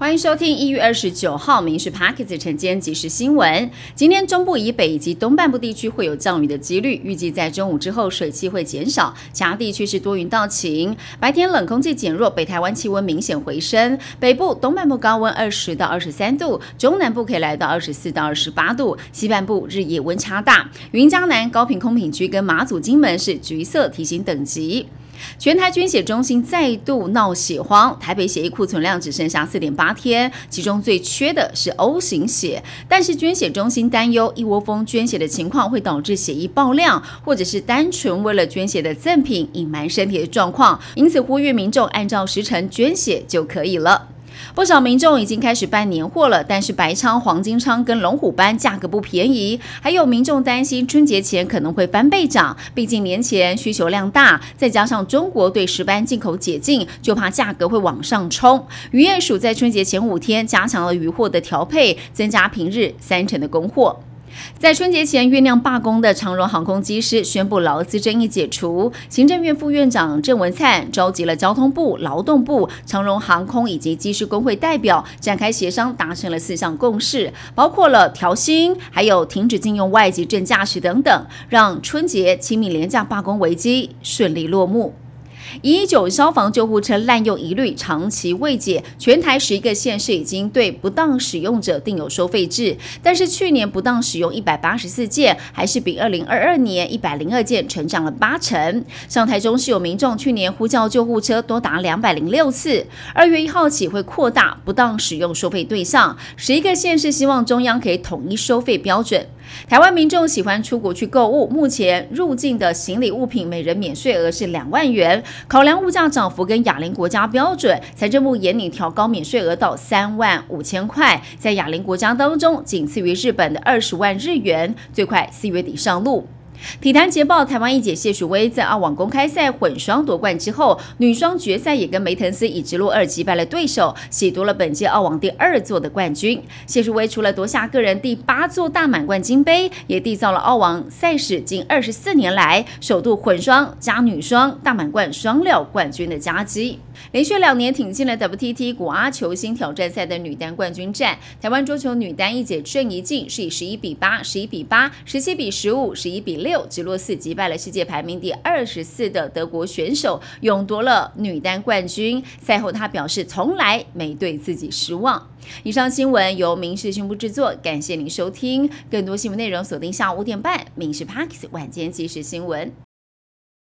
欢迎收听一月二十九号《民事 Parkes》晨间即时新闻。今天中部以北以及东半部地区会有降雨的几率，预计在中午之后水汽会减少，其他地区是多云到晴。白天冷空气减弱，北台湾气温明显回升，北部、东半部高温二十到二十三度，中南部可以来到二十四到二十八度，西半部日夜温差大。云嘉南、高平空品区跟马祖、金门是橘色提醒等级。全台捐血中心再度闹血荒，台北血液库存量只剩下四点八天，其中最缺的是 O 型血。但是捐血中心担忧一窝蜂捐血的情况会导致血液爆量，或者是单纯为了捐血的赠品隐瞒身体的状况，因此呼吁民众按照时辰捐血就可以了。不少民众已经开始办年货了，但是白仓、黄金仓跟龙虎斑价格不便宜，还有民众担心春节前可能会翻倍涨，毕竟年前需求量大，再加上中国对石斑进口解禁，就怕价格会往上冲。渔业署在春节前五天加强了渔货的调配，增加平日三成的供货。在春节前酝酿罢工的长荣航空机师宣布劳资争议解除，行政院副院长郑文灿召集了交通部、劳动部、长荣航空以及机师工会代表展开协商，达成了四项共识，包括了调薪，还有停止禁用外籍证驾驶等等，让春节清明廉价罢工危机顺利落幕。一九消防救护车滥用疑虑长期未解，全台十一个县市已经对不当使用者定有收费制，但是去年不当使用一百八十四件，还是比二零二二年一百零二件成长了八成。上台中市有民众去年呼叫救护车多达两百零六次，二月一号起会扩大不当使用收费对象，十一个县市希望中央可以统一收费标准。台湾民众喜欢出国去购物，目前入境的行李物品每人免税额是两万元。考量物价涨幅跟亚邻国家标准，财政部严拟调高免税额到三万五千块，在亚邻国家当中仅次于日本的二十万日元，最快四月底上路。体坛捷报：台湾一姐谢淑薇在澳网公开赛混双夺冠之后，女双决赛也跟梅滕斯以直落二击败了对手，喜夺了本届澳网第二座的冠军。谢淑薇除了夺下个人第八座大满贯金杯，也缔造了澳网赛事近二十四年来首度混双加女双大满贯双料冠军的佳绩。连续两年挺进了 WTT 古阿球星挑战赛的女单冠军战，台湾桌球女单一姐郑怡静是以十一比八、十一比八、十七比十五、十一比六。六直落四击败了世界排名第二十四的德国选手，勇夺了女单冠军。赛后，他表示从来没对自己失望。以上新闻由民事宣布制作，感谢您收听。更多新闻内容锁定下午五点半《民事 Parks 晚间即时新闻》。